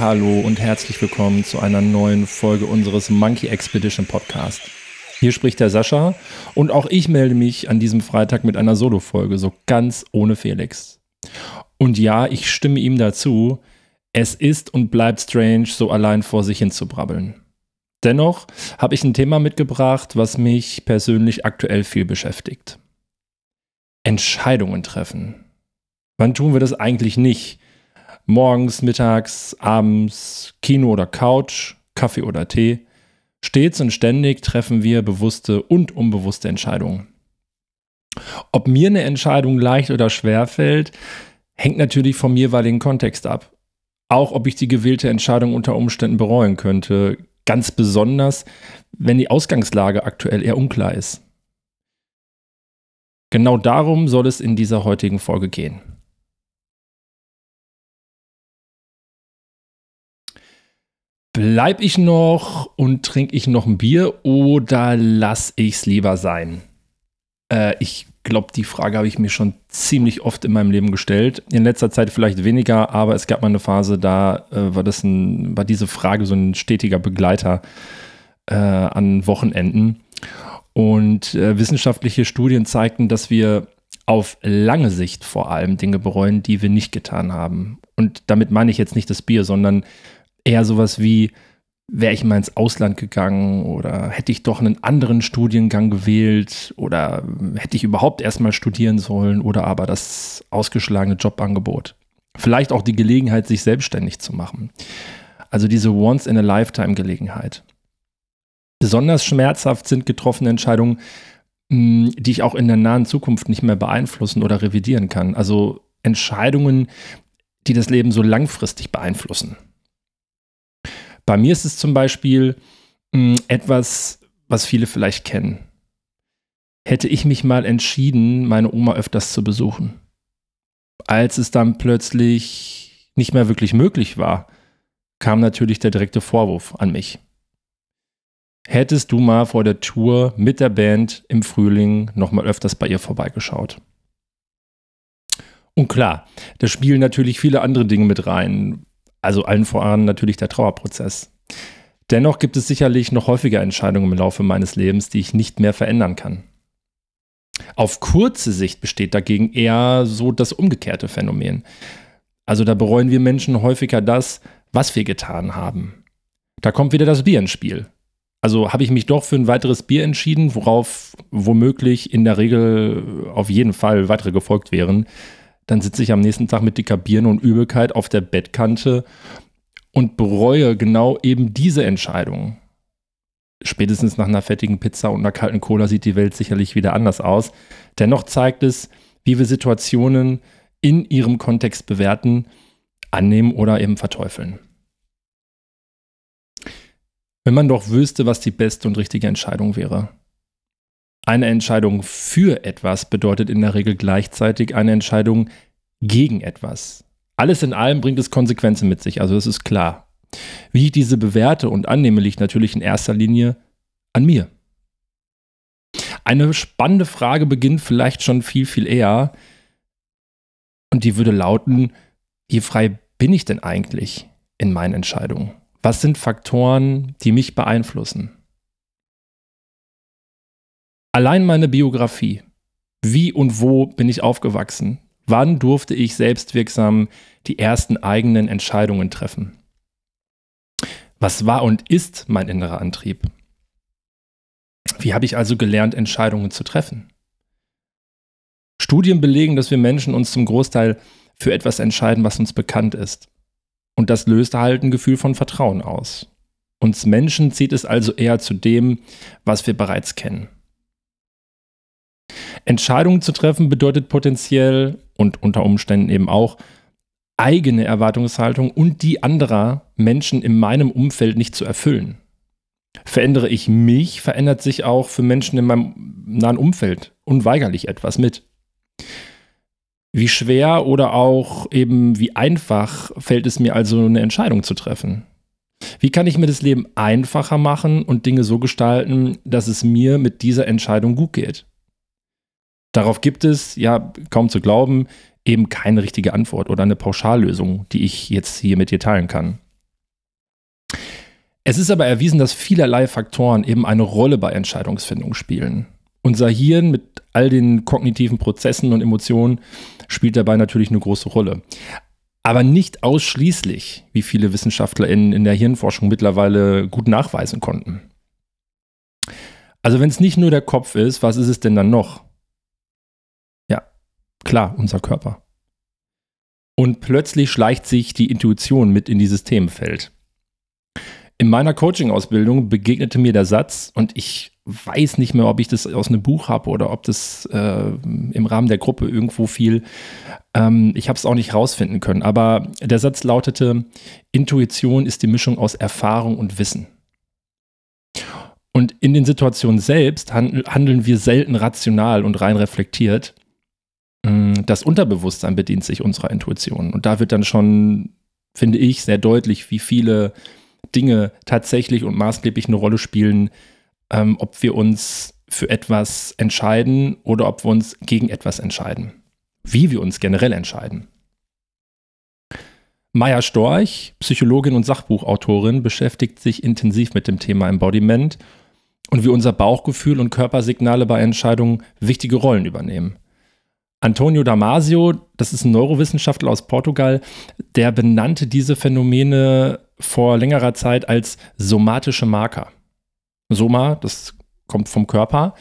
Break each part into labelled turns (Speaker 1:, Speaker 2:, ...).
Speaker 1: Hallo und herzlich willkommen zu einer neuen Folge unseres Monkey Expedition Podcast. Hier spricht der Sascha und auch ich melde mich an diesem Freitag mit einer Solo-Folge, so ganz ohne Felix. Und ja, ich stimme ihm dazu, es ist und bleibt strange, so allein vor sich hin zu brabbeln. Dennoch habe ich ein Thema mitgebracht, was mich persönlich aktuell viel beschäftigt. Entscheidungen treffen. Wann tun wir das eigentlich nicht? Morgens, mittags, abends, Kino oder Couch, Kaffee oder Tee. Stets und ständig treffen wir bewusste und unbewusste Entscheidungen. Ob mir eine Entscheidung leicht oder schwer fällt, hängt natürlich vom jeweiligen Kontext ab. Auch ob ich die gewählte Entscheidung unter Umständen bereuen könnte, Ganz besonders, wenn die Ausgangslage aktuell eher unklar ist. Genau darum soll es in dieser heutigen Folge gehen. Bleib ich noch und trinke ich noch ein Bier oder lass ich es lieber sein? Äh, ich glaube, die Frage habe ich mir schon ziemlich oft in meinem Leben gestellt. In letzter Zeit vielleicht weniger, aber es gab mal eine Phase, da äh, war, das ein, war diese Frage so ein stetiger Begleiter äh, an Wochenenden. Und äh, wissenschaftliche Studien zeigten, dass wir auf lange Sicht vor allem Dinge bereuen, die wir nicht getan haben. Und damit meine ich jetzt nicht das Bier, sondern eher sowas wie, wäre ich mal ins Ausland gegangen oder hätte ich doch einen anderen Studiengang gewählt oder hätte ich überhaupt erstmal studieren sollen oder aber das ausgeschlagene Jobangebot. Vielleicht auch die Gelegenheit, sich selbstständig zu machen. Also diese Once-in-a-Lifetime-Gelegenheit. Besonders schmerzhaft sind getroffene Entscheidungen, hm, die ich auch in der nahen Zukunft nicht mehr beeinflussen oder revidieren kann. Also Entscheidungen, die das Leben so langfristig beeinflussen. Bei mir ist es zum Beispiel mh, hm, etwas, was viele vielleicht kennen. Hätte ich mich mal entschieden, meine Oma öfters zu besuchen. Als es dann plötzlich nicht mehr wirklich möglich war, kam natürlich der direkte Vorwurf an mich. Hättest du mal vor der Tour mit der Band im Frühling nochmal öfters bei ihr vorbeigeschaut? Und klar, da spielen natürlich viele andere Dinge mit rein. Also allen voran natürlich der Trauerprozess. Dennoch gibt es sicherlich noch häufiger Entscheidungen im Laufe meines Lebens, die ich nicht mehr verändern kann. Auf kurze Sicht besteht dagegen eher so das umgekehrte Phänomen. Also da bereuen wir Menschen häufiger das, was wir getan haben. Da kommt wieder das Bier ins Spiel. Also habe ich mich doch für ein weiteres Bier entschieden, worauf womöglich in der Regel auf jeden Fall weitere gefolgt wären dann sitze ich am nächsten Tag mit dicker Birne und Übelkeit auf der Bettkante und bereue genau eben diese Entscheidung. Spätestens nach einer fettigen Pizza und einer kalten Cola sieht die Welt sicherlich wieder anders aus. Dennoch zeigt es, wie wir Situationen in ihrem Kontext bewerten, annehmen oder eben verteufeln. Wenn man doch wüsste, was die beste und richtige Entscheidung wäre. Eine Entscheidung für etwas bedeutet in der Regel gleichzeitig eine Entscheidung gegen etwas. Alles in allem bringt es Konsequenzen mit sich, also das ist klar. Wie ich diese bewerte und annehme, liegt natürlich in erster Linie an mir. Eine spannende Frage beginnt vielleicht schon viel, viel eher. Und die würde lauten, wie frei bin ich denn eigentlich in meinen Entscheidungen? Was sind Faktoren, die mich beeinflussen? Allein meine Biografie. Wie und wo bin ich aufgewachsen? Wann durfte ich selbstwirksam die ersten eigenen Entscheidungen treffen? Was war und ist mein innerer Antrieb? Wie habe ich also gelernt, Entscheidungen zu treffen? Studien belegen, dass wir Menschen uns zum Großteil für etwas entscheiden, was uns bekannt ist. Und das löst halt ein Gefühl von Vertrauen aus. Uns Menschen zieht es also eher zu dem, was wir bereits kennen. Entscheidungen zu treffen bedeutet potenziell und unter Umständen eben auch eigene Erwartungshaltung und die anderer Menschen in meinem Umfeld nicht zu erfüllen. Verändere ich mich, verändert sich auch für Menschen in meinem nahen Umfeld unweigerlich etwas mit. Wie schwer oder auch eben wie einfach fällt es mir also, eine Entscheidung zu treffen? Wie kann ich mir das Leben einfacher machen und Dinge so gestalten, dass es mir mit dieser Entscheidung gut geht? Darauf gibt es, ja, kaum zu glauben, eben keine richtige Antwort oder eine Pauschallösung, die ich jetzt hier mit dir teilen kann. Es ist aber erwiesen, dass vielerlei Faktoren eben eine Rolle bei Entscheidungsfindung spielen. Unser Hirn mit all den kognitiven Prozessen und Emotionen spielt dabei natürlich eine große Rolle. Aber nicht ausschließlich, wie viele Wissenschaftler in, in der Hirnforschung mittlerweile gut nachweisen konnten. Also wenn es nicht nur der Kopf ist, was ist es denn dann noch? Klar, unser Körper. Und plötzlich schleicht sich die Intuition mit in dieses Themenfeld. In meiner Coaching-Ausbildung begegnete mir der Satz, und ich weiß nicht mehr, ob ich das aus einem Buch habe oder ob das äh, im Rahmen der Gruppe irgendwo fiel. Ähm, ich habe es auch nicht rausfinden können. Aber der Satz lautete, Intuition ist die Mischung aus Erfahrung und Wissen. Und in den Situationen selbst handeln wir selten rational und rein reflektiert. Mm, das Unterbewusstsein bedient sich unserer Intuition. Und da wird dann schon, finde ich, sehr deutlich, wie viele Dinge tatsächlich und maßgeblich eine Rolle spielen, ähm, ob wir uns für etwas entscheiden oder ob wir uns gegen etwas entscheiden. Wie wir uns generell entscheiden. Maya Storch, Psychologin und Sachbuchautorin, beschäftigt sich intensiv mit dem Thema Embodiment und wie unser Bauchgefühl und Körpersignale bei Entscheidungen wichtige Rollen übernehmen. Antonio Damasio, das ist ein Neurowissenschaftler aus Portugal, der benannte diese Phänomene vor längerer Zeit als somatische Marker. Soma, das kommt vom Körper.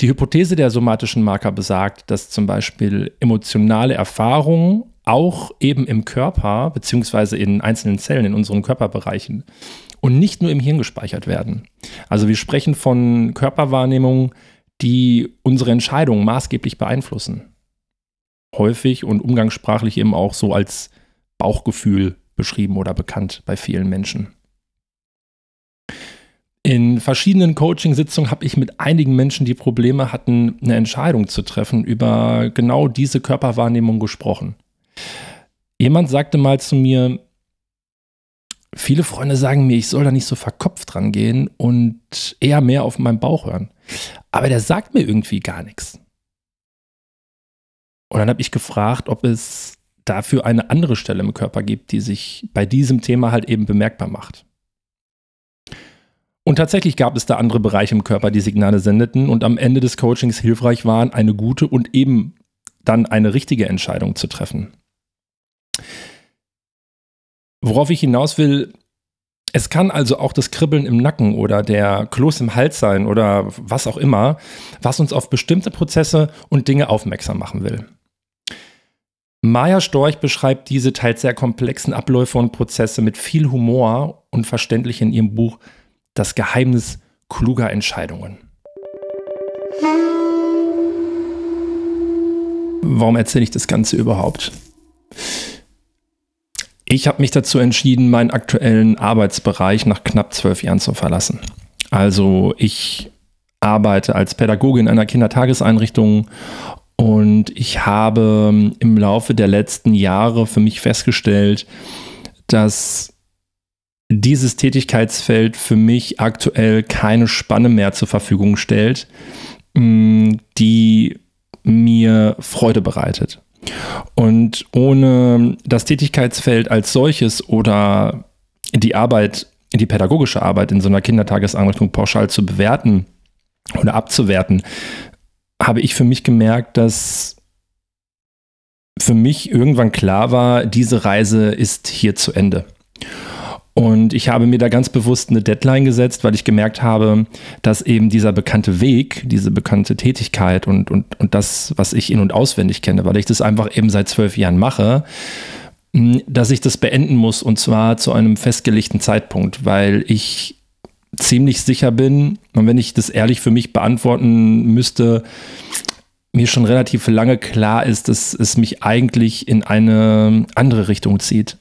Speaker 1: Die Hypothese der somatischen Marker besagt, dass zum Beispiel emotionale Erfahrungen auch eben im Körper beziehungsweise in einzelnen Zellen in unseren Körperbereichen und nicht nur im Hirn gespeichert werden. Also wir sprechen von Körperwahrnehmungen, die unsere Entscheidungen maßgeblich beeinflussen häufig und umgangssprachlich eben auch so als Bauchgefühl beschrieben oder bekannt bei vielen Menschen. In verschiedenen Coaching-Sitzungen habe ich mit einigen Menschen, die Probleme hatten, eine Entscheidung zu treffen, über genau diese Körperwahrnehmung gesprochen. Jemand sagte mal zu mir, viele Freunde sagen mir, ich soll da nicht so verkopft dran gehen und eher mehr auf meinen Bauch hören. Aber der sagt mir irgendwie gar nichts. Und dann habe ich gefragt, ob es dafür eine andere Stelle im Körper gibt, die sich bei diesem Thema halt eben bemerkbar macht. Und tatsächlich gab es da andere Bereiche im Körper, die Signale sendeten und am Ende des Coachings hilfreich waren, eine gute und eben dann eine richtige Entscheidung zu treffen. Worauf ich hinaus will, es kann also auch das Kribbeln im Nacken oder der Kloß im Hals sein oder was auch immer, was uns auf bestimmte Prozesse und Dinge aufmerksam machen will. Maya Storch beschreibt diese teils sehr komplexen Abläufe und Prozesse mit viel Humor und verständlich in ihrem Buch Das Geheimnis kluger Entscheidungen. Warum erzähle ich das Ganze überhaupt? Ich habe mich dazu entschieden, meinen aktuellen Arbeitsbereich nach knapp zwölf Jahren zu verlassen. Also ich arbeite als Pädagoge in einer Kindertageseinrichtung und ich habe ähm, im Laufe der letzten Jahre für mich festgestellt, dass dieses Tätigkeitsfeld für mich aktuell keine Spanne mehr zur Verfügung stellt, mm, die mir Freude bereitet. Und ohne das Tätigkeitsfeld als solches oder die Arbeit, die pädagogische Arbeit in so einer Kindertageseinrichtung pauschal zu bewerten oder abzuwerten, habe ich für mich gemerkt, dass für mich irgendwann klar war, diese Reise ist hier zu Ende. Und ich habe mir da ganz bewusst eine Deadline gesetzt, weil ich gemerkt habe, dass eben dieser bekannte Weg, diese bekannte Tätigkeit und, und, und das, was ich in- und auswendig kenne, weil ich das einfach eben seit zwölf Jahren mache, dass ich das beenden muss und zwar zu einem festgelegten Zeitpunkt, weil ich ziemlich sicher bin, und wenn ich das ehrlich für mich beantworten müsste, mir schon relativ lange klar ist, dass es mich eigentlich in eine andere Richtung zieht.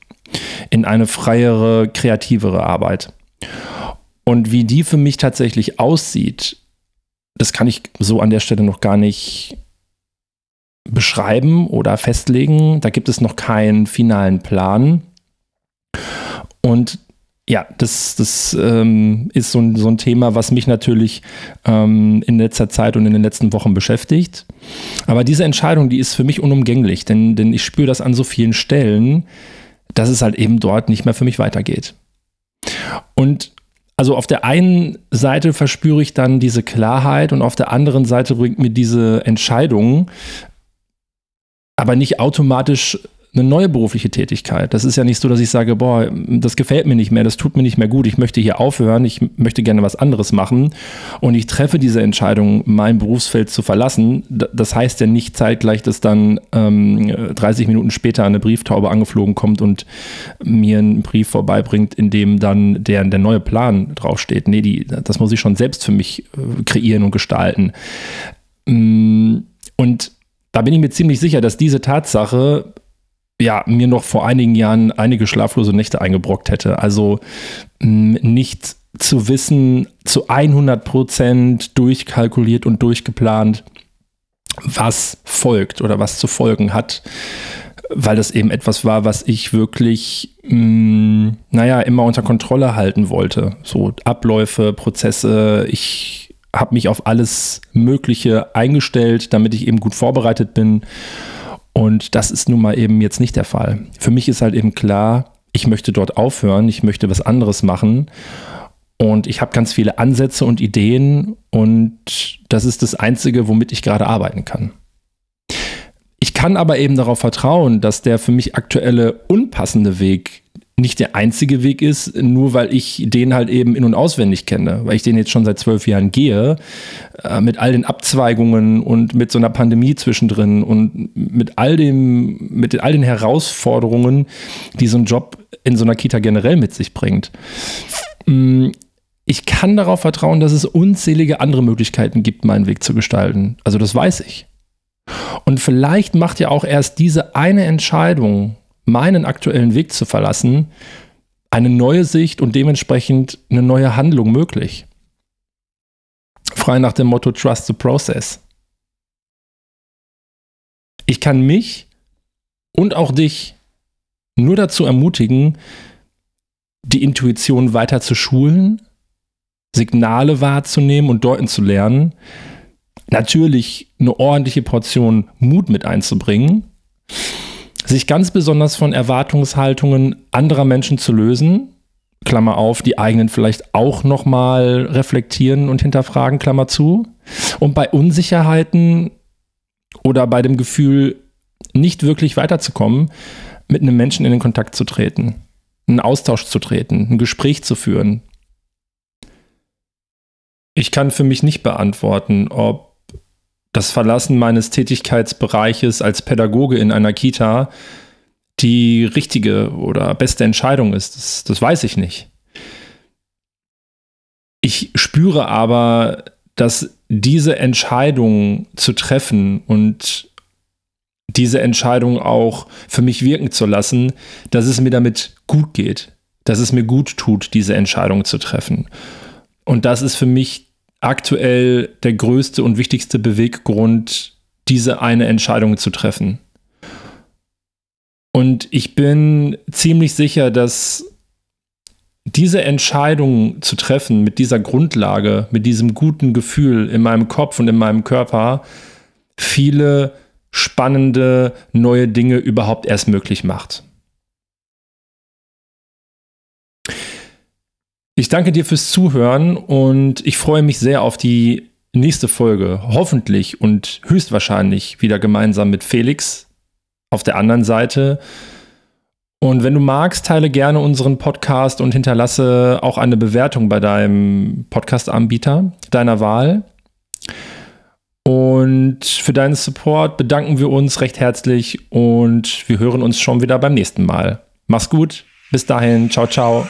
Speaker 1: In eine freiere, kreativere Arbeit. Und wie die für mich tatsächlich aussieht, das kann ich so an der Stelle noch gar nicht beschreiben oder festlegen. Da gibt es noch keinen finalen Plan. Und ja, das, das ähm, ist so ein, so ein Thema, was mich natürlich ähm, in letzter Zeit und in den letzten Wochen beschäftigt. Aber diese Entscheidung, die ist für mich unumgänglich, denn, denn ich spüre das an so vielen Stellen, dass es halt eben dort nicht mehr für mich weitergeht. Und also auf der einen Seite verspüre ich dann diese Klarheit und auf der anderen Seite bringt mir diese Entscheidung aber nicht automatisch eine neue berufliche Tätigkeit. Das ist ja nicht so, dass ich sage, boah, das gefällt mir nicht mehr, das tut mir nicht mehr gut, ich möchte hier aufhören, ich möchte gerne was anderes machen und ich treffe diese Entscheidung, mein Berufsfeld zu verlassen. Das heißt ja nicht zeitgleich, dass dann ähm, 30 Minuten später eine Brieftaube angeflogen kommt und mir einen Brief vorbeibringt, in dem dann der, der neue Plan draufsteht. Nee, die, das muss ich schon selbst für mich äh, kreieren und gestalten. Mm, und da bin ich mir ziemlich sicher, dass diese Tatsache ja, mir noch vor einigen Jahren einige schlaflose Nächte eingebrockt hätte. Also mh, nicht zu wissen, zu 100 Prozent durchkalkuliert und durchgeplant, was folgt oder was zu folgen hat, weil das eben etwas war, was ich wirklich, mh, naja, immer unter Kontrolle halten wollte. So Abläufe, Prozesse, ich habe mich auf alles Mögliche eingestellt, damit ich eben gut vorbereitet bin und das ist nun mal eben jetzt nicht der Fall. Für mich ist halt eben klar, ich möchte dort aufhören, ich möchte was anderes machen. Und ich habe ganz viele Ansätze und Ideen und das ist das Einzige, womit ich gerade arbeiten kann. Ich kann aber eben darauf vertrauen, dass der für mich aktuelle unpassende Weg nicht der einzige Weg ist, nur weil ich den halt eben in- und auswendig kenne, weil ich den jetzt schon seit zwölf Jahren gehe, äh, mit all den Abzweigungen und mit so einer Pandemie zwischendrin und mit all dem, mit all den Herausforderungen, die so ein Job in so einer Kita generell mit sich bringt. Mm, ich kann darauf vertrauen, dass es unzählige andere Möglichkeiten gibt, meinen Weg zu gestalten. Also das weiß ich. Und vielleicht macht ja auch erst diese eine Entscheidung meinen aktuellen Weg zu verlassen, eine neue Sicht und dementsprechend eine neue Handlung möglich. Frei nach dem Motto Trust the Process. Ich kann mich und auch dich nur dazu ermutigen, die Intuition weiter zu schulen, Signale wahrzunehmen und deuten zu lernen, natürlich eine ordentliche Portion Mut mit einzubringen sich ganz besonders von Erwartungshaltungen anderer Menschen zu lösen, Klammer auf, die eigenen vielleicht auch nochmal reflektieren und hinterfragen, Klammer zu. Und bei Unsicherheiten oder bei dem Gefühl, nicht wirklich weiterzukommen, mit einem Menschen in den Kontakt zu treten, einen Austausch zu treten, ein Gespräch zu führen. Ich kann für mich nicht beantworten, ob das Verlassen meines Tätigkeitsbereiches als Pädagoge in einer Kita die richtige oder beste Entscheidung ist. Das, das weiß ich nicht. Ich spüre aber, dass diese Entscheidung zu treffen und diese Entscheidung auch für mich wirken zu lassen, dass es mir damit gut geht, dass es mir gut tut, diese Entscheidung zu treffen. Und das ist für mich aktuell der größte und wichtigste Beweggrund, diese eine Entscheidung zu treffen. Und ich bin ziemlich sicher, dass diese Entscheidung zu treffen mit dieser Grundlage, mit diesem guten Gefühl in meinem Kopf und in meinem Körper viele spannende neue Dinge überhaupt erst möglich macht. Ich danke dir fürs Zuhören und ich freue mich sehr auf die nächste Folge. Hoffentlich und höchstwahrscheinlich wieder gemeinsam mit Felix auf der anderen Seite. Und wenn du magst, teile gerne unseren Podcast und hinterlasse auch eine Bewertung bei deinem Podcast-Anbieter deiner Wahl. Und für deinen Support bedanken wir uns recht herzlich und wir hören uns schon wieder beim nächsten Mal. Mach's gut, bis dahin, ciao, ciao.